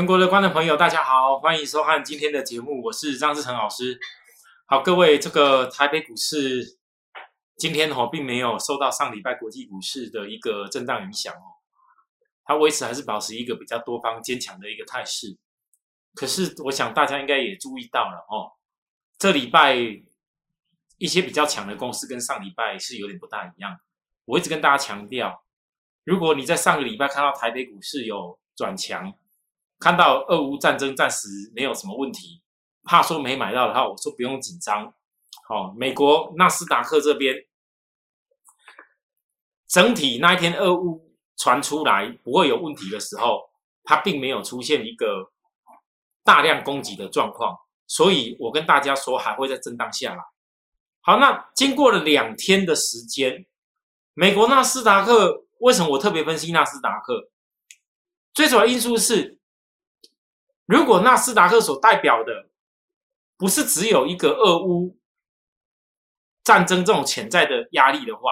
全国的观众朋友，大家好，欢迎收看今天的节目，我是张志成老师。好，各位，这个台北股市今天哦，并没有受到上礼拜国际股市的一个震荡影响哦，它维持还是保持一个比较多方坚强的一个态势。可是，我想大家应该也注意到了哦，这礼拜一些比较强的公司跟上礼拜是有点不大一样。我一直跟大家强调，如果你在上个礼拜看到台北股市有转强，看到俄乌战争暂时没有什么问题，怕说没买到的话，我说不用紧张。好，美国纳斯达克这边整体那一天俄乌传出来不会有问题的时候，它并没有出现一个大量供给的状况，所以我跟大家说还会再震荡下来。好，那经过了两天的时间，美国纳斯达克为什么我特别分析纳斯达克？最主要因素是。如果纳斯达克所代表的不是只有一个俄乌战争这种潜在的压力的话，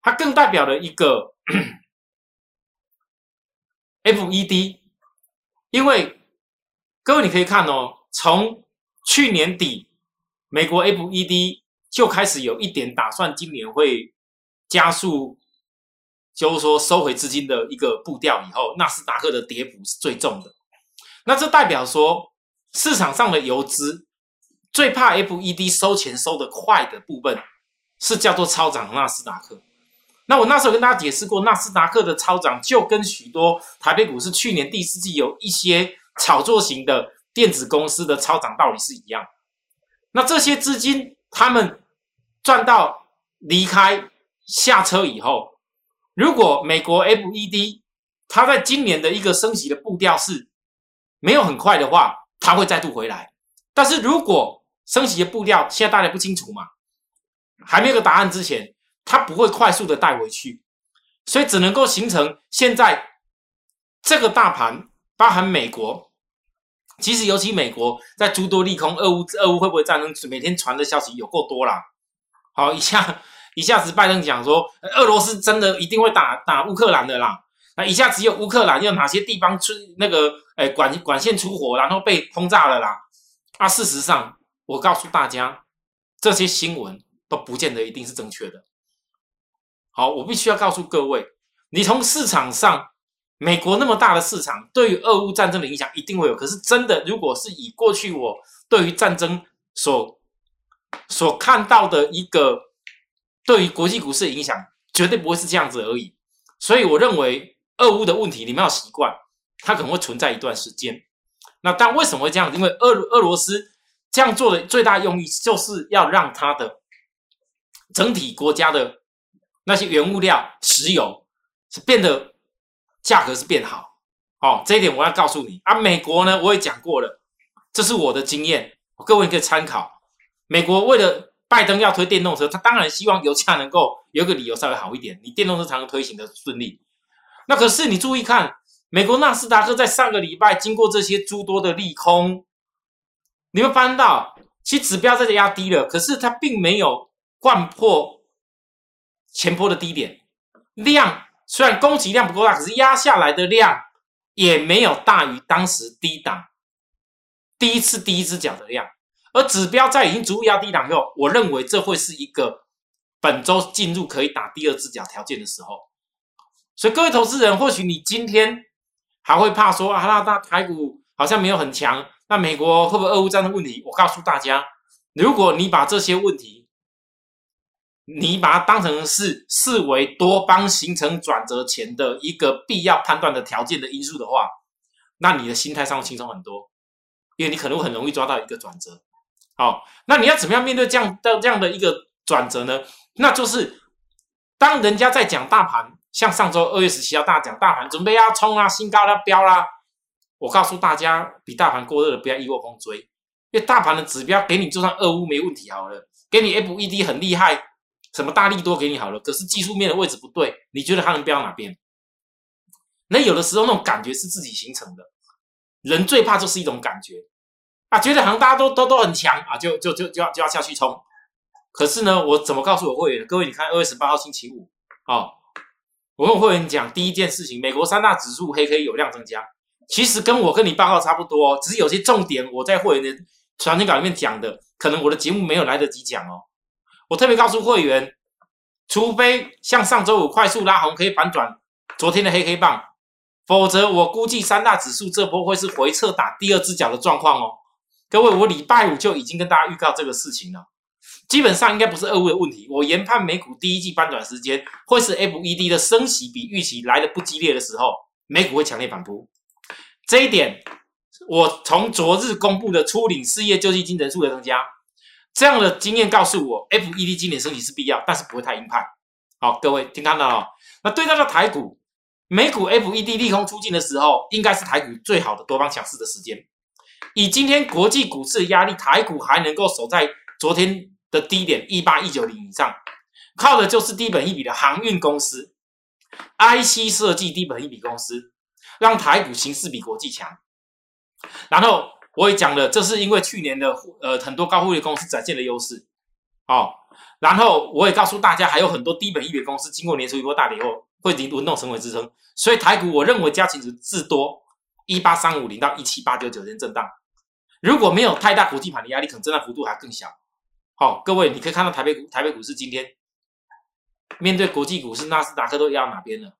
它更代表了一个 FED，因为各位你可以看哦，从去年底美国 FED 就开始有一点打算，今年会加速，就是说收回资金的一个步调以后，纳斯达克的跌幅是最重的。那这代表说，市场上的游资最怕 FED 收钱收得快的部分，是叫做超涨纳斯达克。那我那时候跟大家解释过，纳斯达克的超涨就跟许多台北股市去年第四季有一些炒作型的电子公司的超涨道理是一样。那这些资金他们赚到离开下车以后，如果美国 FED 它在今年的一个升息的步调是。没有很快的话，它会再度回来。但是如果升息的步调现在大家不清楚嘛，还没有个答案之前，它不会快速的带回去，所以只能够形成现在这个大盘，包含美国，其实尤其美国在诸多利空，俄乌俄乌会不会战争，每天传的消息有够多啦。好，一下一下子拜登讲说，俄罗斯真的一定会打打乌克兰的啦。那以下只有乌克兰有哪些地方出那个诶管管线出火，然后被轰炸了啦？啊，事实上，我告诉大家，这些新闻都不见得一定是正确的。好，我必须要告诉各位，你从市场上，美国那么大的市场，对于俄乌战争的影响一定会有。可是真的，如果是以过去我对于战争所所看到的一个对于国际股市的影响，绝对不会是这样子而已。所以我认为。俄乌的问题，你们要习惯，它可能会存在一段时间。那但为什么会这样？因为俄俄罗斯这样做的最大用意，就是要让它的整体国家的那些原物料、石油是变得价格是变好。哦，这一点我要告诉你啊。美国呢，我也讲过了，这是我的经验，各位可以参考。美国为了拜登要推电动车，他当然希望油价能够有个理由稍微好一点，你电动车才能推行的顺利。那可是你注意看，美国纳斯达克在上个礼拜经过这些诸多的利空，你会发现到其实指标在压低了，可是它并没有贯破前波的低点，量虽然供给量不够大，可是压下来的量也没有大于当时低档第一次第一只脚的量，而指标在已经逐步压低档后，我认为这会是一个本周进入可以打第二只脚条件的时候。所以各位投资人，或许你今天还会怕说啊，那那台股好像没有很强，那美国会不会俄乌战争问题？我告诉大家，如果你把这些问题，你把它当成是视为多方形成转折前的一个必要判断的条件的因素的话，那你的心态上会轻松很多，因为你可能会很容易抓到一个转折。好，那你要怎么样面对这样的这样的一个转折呢？那就是当人家在讲大盘。像上周二月十七号大讲大盘准备要冲啊，新高要飙啦！我告诉大家，比大盘过热的不要一窝蜂追，因为大盘的指标给你就算二乌没问题好了，给你 FED 很厉害，什么大力多给你好了，可是技术面的位置不对，你觉得它能飙哪边？那有的时候那种感觉是自己形成的，人最怕就是一种感觉啊，觉得好像大家都都都很强啊，就就就就要就要下去冲。可是呢，我怎么告诉我会员？各位，你看二月十八号星期五啊。我跟会员讲，第一件事情，美国三大指数黑 K 有量增加，其实跟我跟你报告差不多，只是有些重点我在会员的传讯稿里面讲的，可能我的节目没有来得及讲哦。我特别告诉会员，除非像上周五快速拉红可以反转昨天的黑黑棒，否则我估计三大指数这波会是回撤打第二只脚的状况哦。各位，我礼拜五就已经跟大家预告这个事情了，基本上应该不是二位的问题。我研判美股第一季翻转时间会是 FED 的升息比预期来的不激烈的时候，美股会强烈反扑。这一点，我从昨日公布的初领失业救济金人数的增加，这样的经验告诉我，FED 今年升息是必要，但是不会太鹰派。好，各位听看到了？那对照到台股，美股 FED 利空出尽的时候，应该是台股最好的多方强势的时间。以今天国际股市的压力，台股还能够守在昨天的低点一八一九零以上，靠的就是低本一比的航运公司、IC 设计低本一比公司。让台股形势比国际强，然后我也讲了，这是因为去年的呃很多高汇率公司展现的优势，哦，然后我也告诉大家，还有很多低本一比公司经过年初一波大跌后，会以轮动成为支撑，所以台股我认为加权值至多一八三五零到一七八九九间震荡，如果没有太大国际盘的压力，可能震荡幅度还更小。好，各位你可以看到台北股台北股市今天面对国际股市，纳斯达克都压哪边了？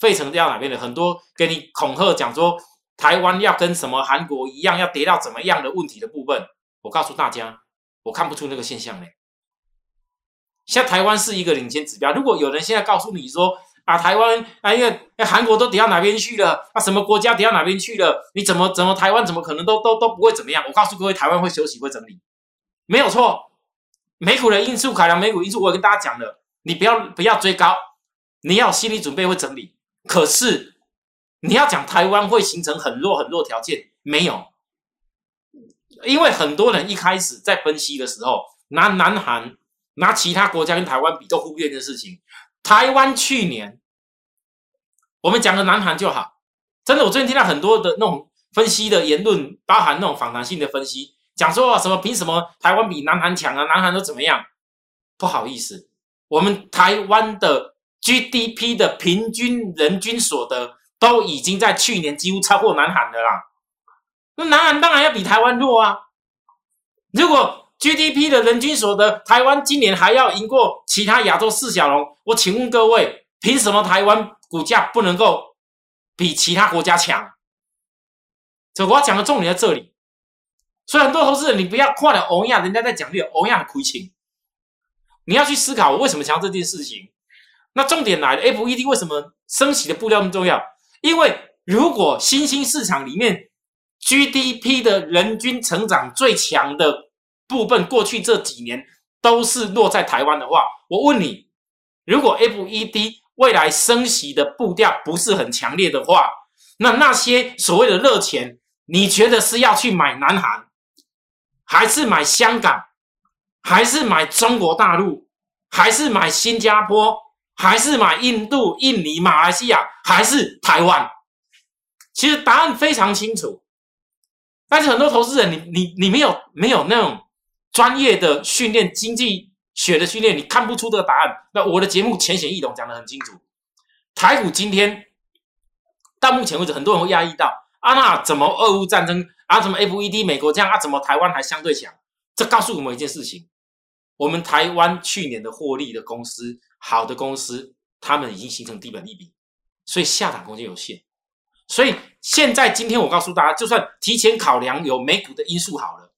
费城掉哪边了很多给你恐吓讲说台湾要跟什么韩国一样要跌到怎么样的问题的部分，我告诉大家，我看不出那个现象嘞。像台湾是一个领先指标，如果有人现在告诉你说啊台湾啊因为韩国都跌到哪边去了，啊什么国家跌到哪边去了，你怎么怎么台湾怎么可能都都都不会怎么样？我告诉各位，台湾会休息会整理，没有错。美股的因素考量美股因素，我跟大家讲了，你不要不要追高，你要心理准备会整理。可是你要讲台湾会形成很弱很弱条件没有？因为很多人一开始在分析的时候，拿南韩、拿其他国家跟台湾比，都忽略这件事情。台湾去年，我们讲的南韩就好，真的，我最近听到很多的那种分析的言论，包含那种访谈性的分析，讲说什么凭什么台湾比南韩强啊？南韩都怎么样？不好意思，我们台湾的。GDP 的平均人均所得都已经在去年几乎超过南韩的啦，那南韩当然要比台湾弱啊。如果 GDP 的人均所得，台湾今年还要赢过其他亚洲四小龙，我请问各位，凭什么台湾股价不能够比其他国家强？这我要讲的重点在这里。所以很多投资人，你不要看了欧亚，人家在讲这个欧亚的亏钱，你要去思考我为什么强这件事情。那重点来了，FED 为什么升息的布料那么重要？因为如果新兴市场里面 GDP 的人均成长最强的部分，过去这几年都是落在台湾的话，我问你，如果 FED 未来升息的步调不是很强烈的话，那那些所谓的热钱，你觉得是要去买南韩，还是买香港，还是买中国大陆，还是买新加坡？还是买印度、印尼、马来西亚，还是台湾？其实答案非常清楚，但是很多投资人，你你你没有没有那种专业的训练、经济学的训练，你看不出这个答案。那我的节目浅显易懂，讲得很清楚。台股今天到目前为止，很多人会压抑到啊，那怎么俄乌战争啊，怎么 FED 美国这样啊，怎么台湾还相对强？这告诉我们一件事情：我们台湾去年的获利的公司。好的公司，他们已经形成低本利比，所以下档空间有限。所以现在今天我告诉大家，就算提前考量有美股的因素好了，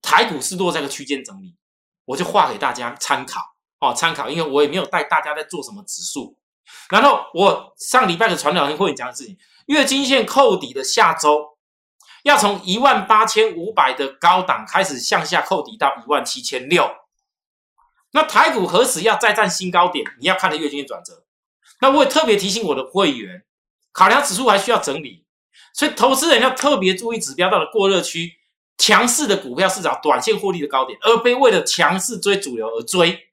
台股是落在个区间整理，我就画给大家参考哦，参考，因为我也没有带大家在做什么指数。然后我上礼拜的传导会讲的事情，月均线扣底的下周，要从一万八千五百的高档开始向下扣底到一万七千六。那台股何时要再战新高点？你要看的月均线转折。那我也特别提醒我的会员，考量指数还需要整理，所以投资人要特别注意指标到了过热区，强势的股票是找短线获利的高点，而非为了强势追主流而追。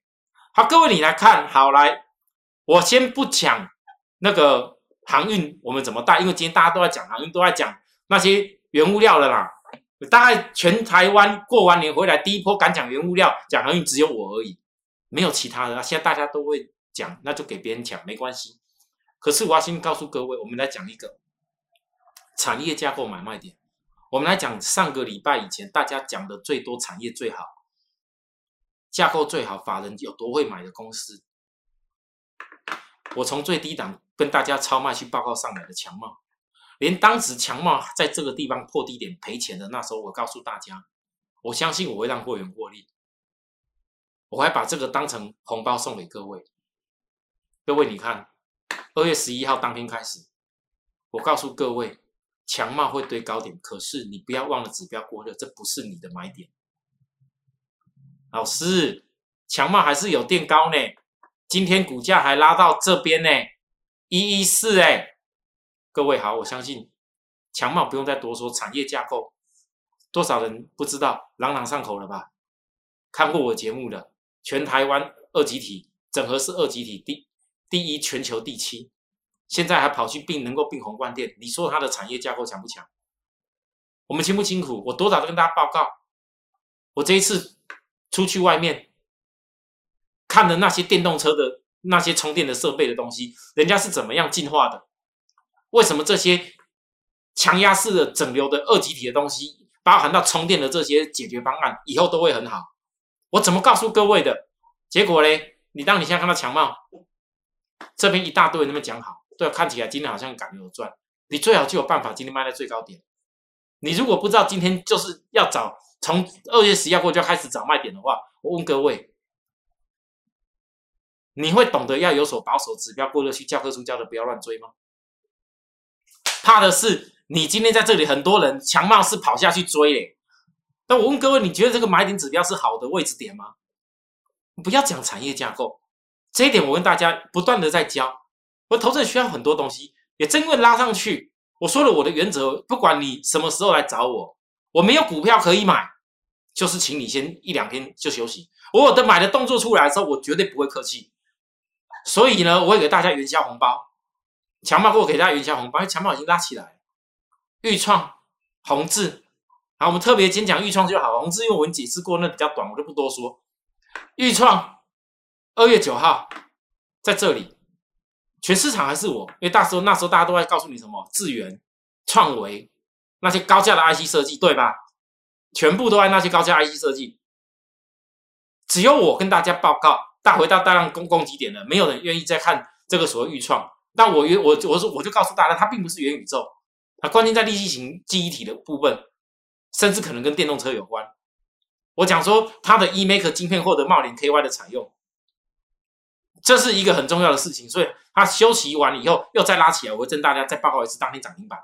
好，各位你来看，好来，我先不讲那个航运我们怎么带，因为今天大家都在讲航运，都在讲那些原物料了啦。大概全台湾过完年回来，第一波敢讲原物料、讲航运，只有我而已。没有其他的，现在大家都会讲，那就给别人讲没关系。可是我要先告诉各位，我们来讲一个产业架构买卖点。我们来讲上个礼拜以前大家讲的最多产业最好、架构最好、法人有多会买的公司。我从最低档跟大家超卖去报告上来的强茂，连当时强茂在这个地方破低点赔钱的那时候，我告诉大家，我相信我会让会员获利，我还把这个当成红包送给各位。各位，你看，二月十一号当天开始，我告诉各位，强茂会堆高点，可是你不要忘了指标过热，这不是你的买点。老师，强茂还是有垫高呢，今天股价还拉到这边呢，一一四哎，各位好，我相信强茂不用再多说，产业架构多少人不知道，朗朗上口了吧？看过我节目的，全台湾二级体整合是二级体第。第一，全球第七，现在还跑去并能够并宏观店，你说它的产业架构强不强？我们辛不辛苦？我多少都跟大家报告。我这一次出去外面看的那些电动车的那些充电的设备的东西，人家是怎么样进化的？为什么这些强压式的整流的二极体的东西，包含到充电的这些解决方案，以后都会很好？我怎么告诉各位的？结果嘞，你当你现在看到强茂。这边一大堆人那么讲好，对，看起来今天好像感觉有赚，你最好就有办法今天卖在最高点。你如果不知道今天就是要找从二月十一号过就要开始找卖点的话，我问各位，你会懂得要有所保守，指标过热去教科书教的不要乱追吗？怕的是你今天在这里很多人强貌是跑下去追嘞。那我问各位，你觉得这个买点指标是好的位置点吗？不要讲产业架构。这一点我跟大家不断的在教，我投资需要很多东西，也正因为拉上去，我说了我的原则，不管你什么时候来找我，我没有股票可以买，就是请你先一两天就休息。我有的买的动作出来的时候，我绝对不会客气。所以呢，我会给大家元宵红包，强茂给我给大家元宵红包，因为强茂已经拉起来，豫创、宏志，好，我们特别先讲豫创就好，宏志因为我们解释过，那比较短，我就不多说，豫创。二月九号，在这里，全市场还是我，因为那时候那时候大家都在告诉你什么智源、创维那些高价的 IC 设计，对吧？全部都在那些高价 IC 设计，只有我跟大家报告，大回到大量攻攻击点了，没有人愿意再看这个所谓预创。但我我我说我就告诉大家，它并不是元宇宙，它关键在立体型记忆体的部分，甚至可能跟电动车有关。我讲说它的 eMake 晶片获得茂林 KY 的采用。这是一个很重要的事情，所以它休息完以后又再拉起来，我会跟大家再报告一次当天涨停板。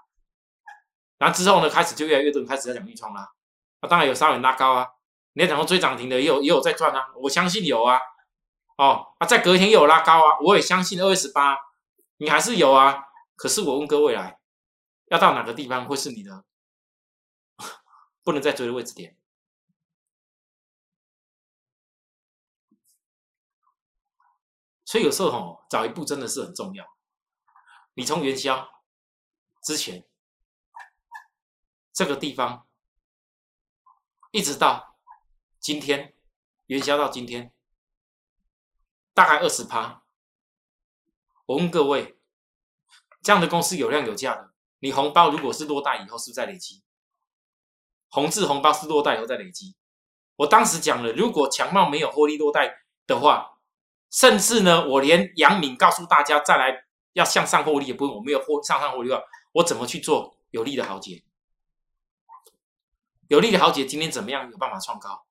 然后之后呢，开始就越来越多人开始在讲预创啦。啊，当然有稍微拉高啊，你要讲说追涨停的也有也有在赚啊，我相信有啊。哦，啊，在隔天又有拉高啊，我也相信二月十八你还是有啊。可是我问各位来，要到哪个地方会是你的 不能再追的位置点？所以有时候吼，早一步真的是很重要。你从元宵之前这个地方，一直到今天元宵到今天，大概二十趴。我问各位，这样的公司有量有价的，你红包如果是落袋以后，是不是在累积？红字红包是落袋以后在累积。我当时讲了，如果强茂没有获利落袋的话。甚至呢，我连杨敏告诉大家再来要向上获利也不用，我没有获向上获利的话，我怎么去做有利的豪杰？有利的豪杰今天怎么样？有办法创高？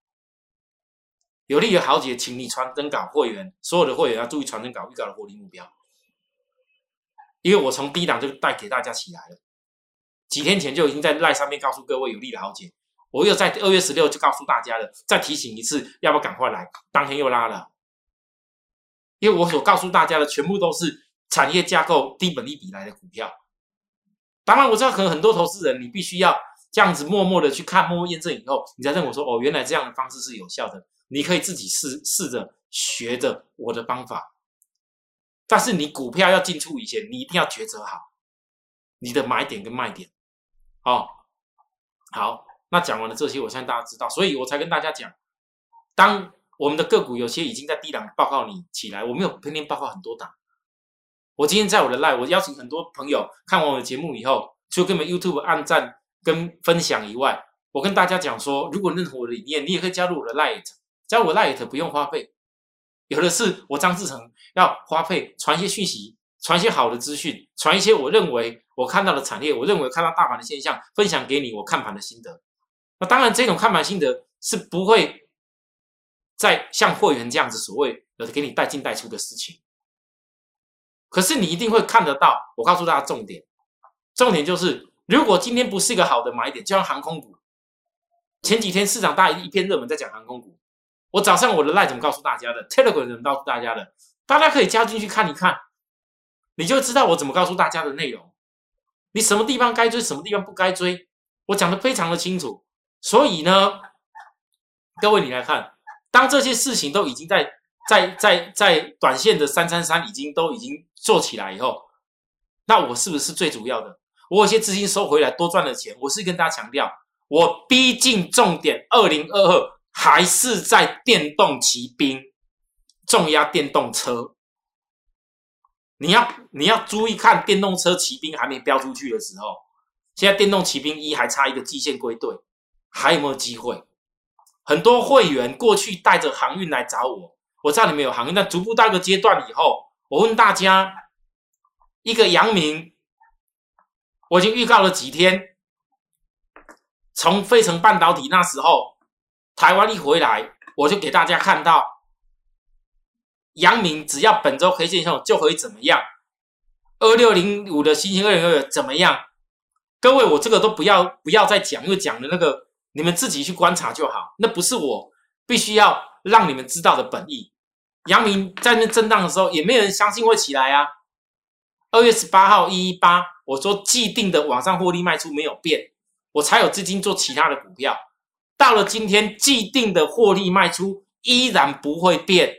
有利的豪杰，请你传真稿会员，所有的会员要注意传真稿预告的获利目标，因为我从低档就带给大家起来了，几天前就已经在赖上面告诉各位有利的豪杰，我又在二月十六就告诉大家了，再提醒一次，要不要赶快来？当天又拉了。因为我所告诉大家的全部都是产业架构低本利比来的股票，当然我知道可能很多投资人你必须要这样子默默的去看，默默验证以后，你才认为说哦，原来这样的方式是有效的。你可以自己试试着学着我的方法，但是你股票要进出以前，你一定要抉择好你的买点跟卖点。哦，好，那讲完了这些，我相信大家知道，所以我才跟大家讲，当。我们的个股有些已经在低档报告你起来，我没有天天报告很多档。我今天在我的 live，我邀请很多朋友看完我的节目以后，除了跟我们 YouTube 按赞跟分享以外，我跟大家讲说，如果认同我的理念，你也可以加入我的 Light，加入我 Light 不用花费，有的是我张志成要花费传一些讯息，传一些好的资讯，传一些我认为我看到的产业，我认为看到大盘的现象，分享给你我看盘的心得。那当然，这种看盘心得是不会再像会员这样子所谓的给你带进带出的事情。可是你一定会看得到，我告诉大家重点，重点就是，如果今天不是一个好的买点，就像航空股，前几天市场大一片热门在讲航空股，我早上我的 line 怎么告诉大家的，Telegram 怎么告诉大家的，大家可以加进去看一看，你就知道我怎么告诉大家的内容，你什么地方该追，什么地方不该追，我讲的非常的清楚，所以呢，各位你来看，当这些事情都已经在。在在在短线的三三三已经都已经做起来以后，那我是不是最主要的？我有些资金收回来多赚了钱，我是跟大家强调，我逼近重点，二零二二还是在电动骑兵、重压电动车。你要你要注意看电动车骑兵还没飙出去的时候，现在电动骑兵一还差一个季线归队，还有没有机会？很多会员过去带着航运来找我。我知道你们有航运，但逐步到一个阶段以后，我问大家，一个阳明，我已经预告了几天，从费城半导体那时候，台湾一回来，我就给大家看到，阳明只要本周黑线后就可以怎么样，二六零五的星星二零二怎么样？各位，我这个都不要不要再讲，因为讲的那个你们自己去观察就好，那不是我必须要让你们知道的本意。阳明在那震荡的时候，也没有人相信会起来啊。二月十八号一一八，我说既定的网上获利卖出没有变，我才有资金做其他的股票。到了今天，既定的获利卖出依然不会变，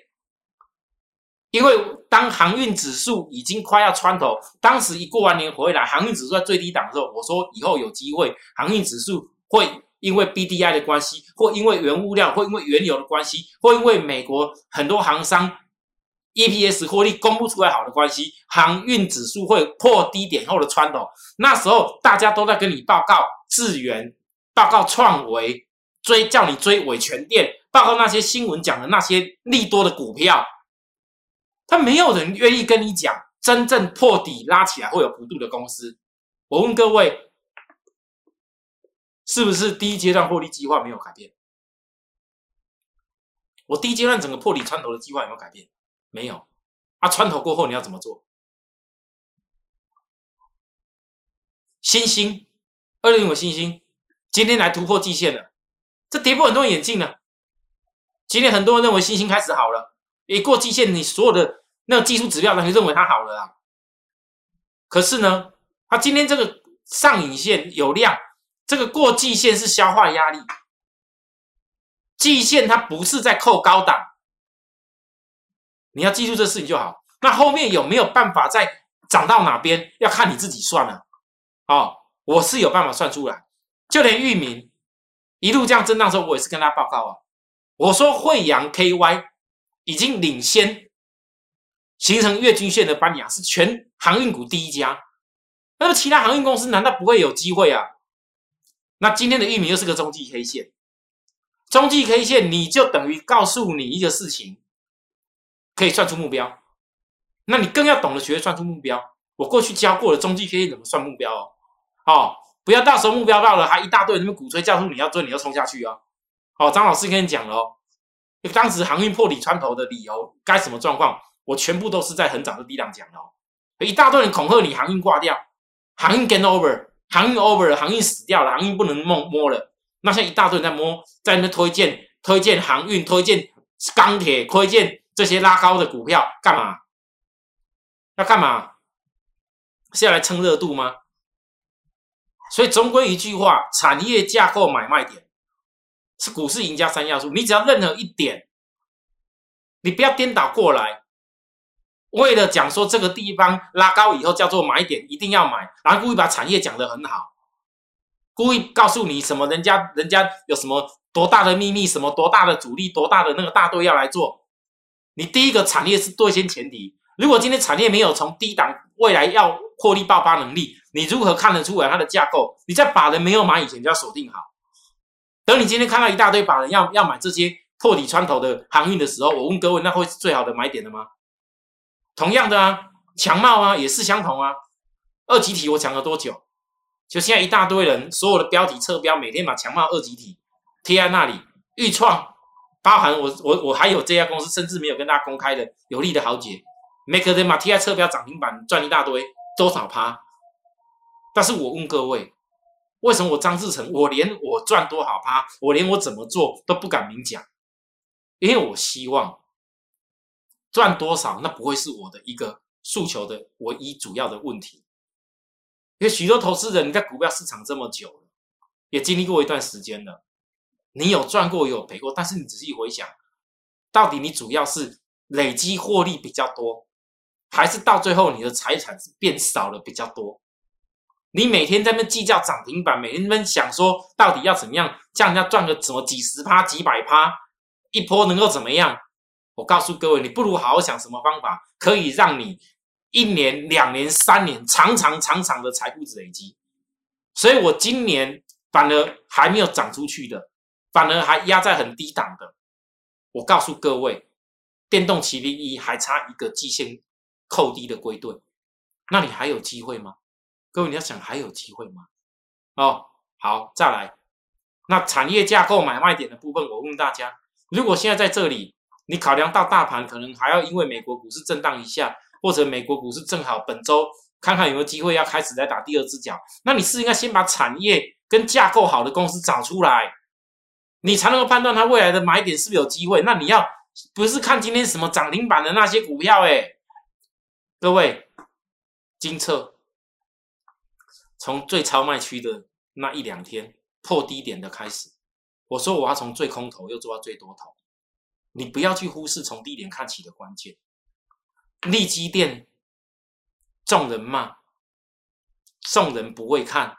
因为当航运指数已经快要穿头，当时一过完年回来，航运指数在最低档的时候，我说以后有机会，航运指数会。因为 B D I 的关系，或因为原物料，或因为原油的关系，或因为美国很多航商 E P S 获利公布出来好的关系，航运指数会破低点后的穿头。那时候大家都在跟你报告智源，报告创维，追叫你追伟全电，报告那些新闻讲的那些利多的股票，他没有人愿意跟你讲真正破底拉起来会有幅度的公司。我问各位。是不是第一阶段获利计划没有改变？我第一阶段整个破底穿头的计划有没有改变？没有。啊，穿头过后你要怎么做？星星，二零五星星，今天来突破季线了，这跌破很多人眼镜了。今天很多人认为星星开始好了，一过季线，你所有的那个技术指标，你就认为它好了啊。可是呢，它今天这个上影线有量。这个过季线是消化压力，季线它不是在扣高档，你要记住这事情就好。那后面有没有办法再涨到哪边，要看你自己算了。哦，我是有办法算出来。就连域名一路这样震荡的时候，我也是跟他报告啊。我说惠阳 KY 已经领先形成月均线的班牙，是全航运股第一家。那么其他航运公司难道不会有机会啊？那今天的域名又是个中继 K 线，中继 K 线你就等于告诉你一个事情，可以算出目标。那你更要懂得学会算出目标。我过去教过了中继 K 线怎么算目标哦，哦，不要到时候目标到了，还一大堆人鼓吹叫出你要追，你要冲下去哦。好，张老师跟你讲了哦，当时航运破底穿头的理由该什么状况，我全部都是在很早的地档讲的哦。一大堆人恐吓你航运挂掉，航运 get over。航运 over 了，航运死掉了，航运不能摸摸了。那现在一大堆人在摸，在那推荐推荐航运，推荐钢铁，推荐这些拉高的股票，干嘛？要干嘛？是要来蹭热度吗？所以总归一句话，产业架构买卖点是股市赢家三要素。你只要任何一点，你不要颠倒过来。为了讲说这个地方拉高以后叫做买点，一定要买，然后故意把产业讲得很好，故意告诉你什么人家人家有什么多大的秘密，什么多大的主力，多大的那个大队要来做。你第一个产业是对先前提，如果今天产业没有从低档未来要获利爆发能力，你如何看得出来它的架构？你在把人没有买以前就要锁定好。等你今天看到一大堆把人要要买这些破底穿头的航运的时候，我问各位，那会是最好的买点的吗？同样的啊，强茂啊也是相同啊。二级体我讲了多久？就现在一大堆人，所有的标题侧标，每天把强茂二级体贴在那里。预创包含我我我还有这家公司，甚至没有跟大家公开的有利的豪杰，make them 贴在侧标涨停板赚一大堆，多少趴？但是我问各位，为什么我张志成，我连我赚多少趴，我连我怎么做都不敢明讲？因为我希望赚多少，那不会是我的一个诉求的唯一主要的问题。因为许多投资人你在股票市场这么久了，也经历过一段时间了，你有赚过，有赔过，但是你仔细回想，到底你主要是累积获利比较多，还是到最后你的财产是变少了比较多？你每天在那计较涨停板，每天在那想说到底要怎么样，叫人家赚个什么几十趴、几百趴，一波能够怎么样？我告诉各位，你不如好好想什么方法可以让你。一年、两年、三年，长长长长的财富累积，所以我今年反而还没有涨出去的，反而还压在很低档的。我告诉各位，电动麒麟一还差一个季线扣低的归队，那你还有机会吗？各位你要想还有机会吗？哦，好，再来，那产业架构买卖点的部分，我问大家，如果现在在这里，你考量到大盘可能还要因为美国股市震荡一下。或者美国股市正好本周看看有没有机会要开始来打第二只脚，那你是应该先把产业跟架构好的公司找出来，你才能够判断它未来的买点是不是有机会。那你要不是看今天什么涨停板的那些股票，哎，各位，金策从最超卖区的那一两天破低点的开始，我说我要从最空头又做到最多头，你不要去忽视从低点看起的关键。利基店，众人骂，众人不会看，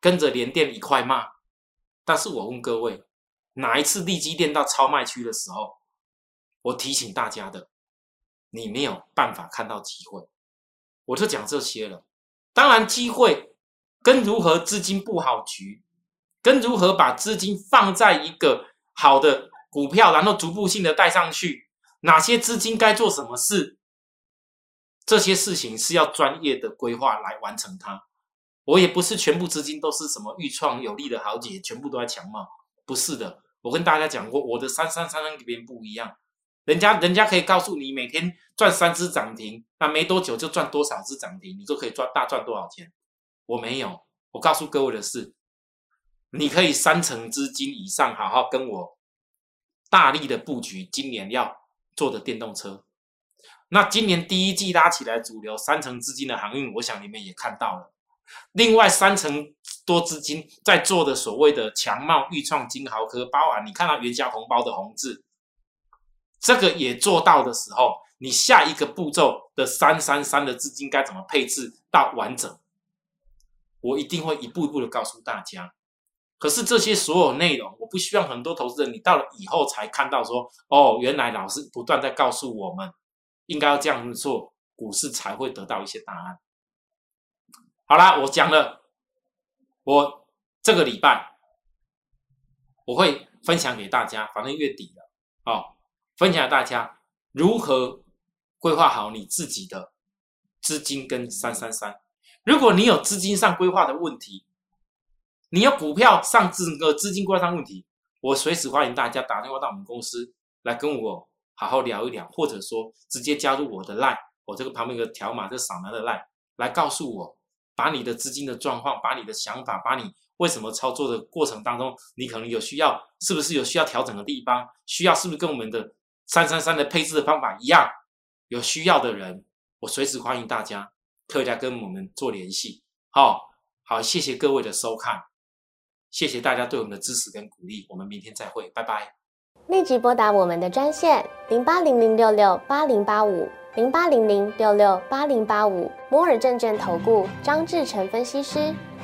跟着连电一块骂。但是我问各位，哪一次利基店到超卖区的时候，我提醒大家的，你没有办法看到机会。我就讲这些了。当然，机会跟如何资金布好局，跟如何把资金放在一个好的股票，然后逐步性的带上去。哪些资金该做什么事？这些事情是要专业的规划来完成它。我也不是全部资金都是什么预创有利的豪杰，全部都在强茂，不是的。我跟大家讲过，我的三三三三跟别人不一样。人家人家可以告诉你每天赚三只涨停，那没多久就赚多少只涨停，你就可以赚大赚多少钱。我没有，我告诉各位的是，你可以三成资金以上好好跟我大力的布局，今年要。做的电动车，那今年第一季拉起来主流三成资金的航运，我想你们也看到了。另外三成多资金在做的所谓的强茂、裕创、金豪科，包含你看到元宵红包的红字，这个也做到的时候，你下一个步骤的三三三的资金该怎么配置到完整？我一定会一步一步的告诉大家。可是这些所有内容，我不希望很多投资人你到了以后才看到说，哦，原来老师不断在告诉我们，应该要这样子做，股市才会得到一些答案。好啦，我讲了，我这个礼拜我会分享给大家，反正月底了，哦，分享给大家如何规划好你自己的资金跟三三三。如果你有资金上规划的问题，你有股票上整个资金规划上问题，我随时欢迎大家打电话到我们公司来跟我好好聊一聊，或者说直接加入我的 line，我这个旁边有个条码，这扫描的 line，来告诉我，把你的资金的状况，把你的想法，把你为什么操作的过程当中，你可能有需要，是不是有需要调整的地方？需要是不是跟我们的三三三的配置的方法一样？有需要的人，我随时欢迎大家特加跟我们做联系。好，好，谢谢各位的收看。谢谢大家对我们的支持跟鼓励，我们明天再会，拜拜。立即拨打我们的专线零八零零六六八零八五零八零零六六八零八五摩尔证券投顾张志成分析师。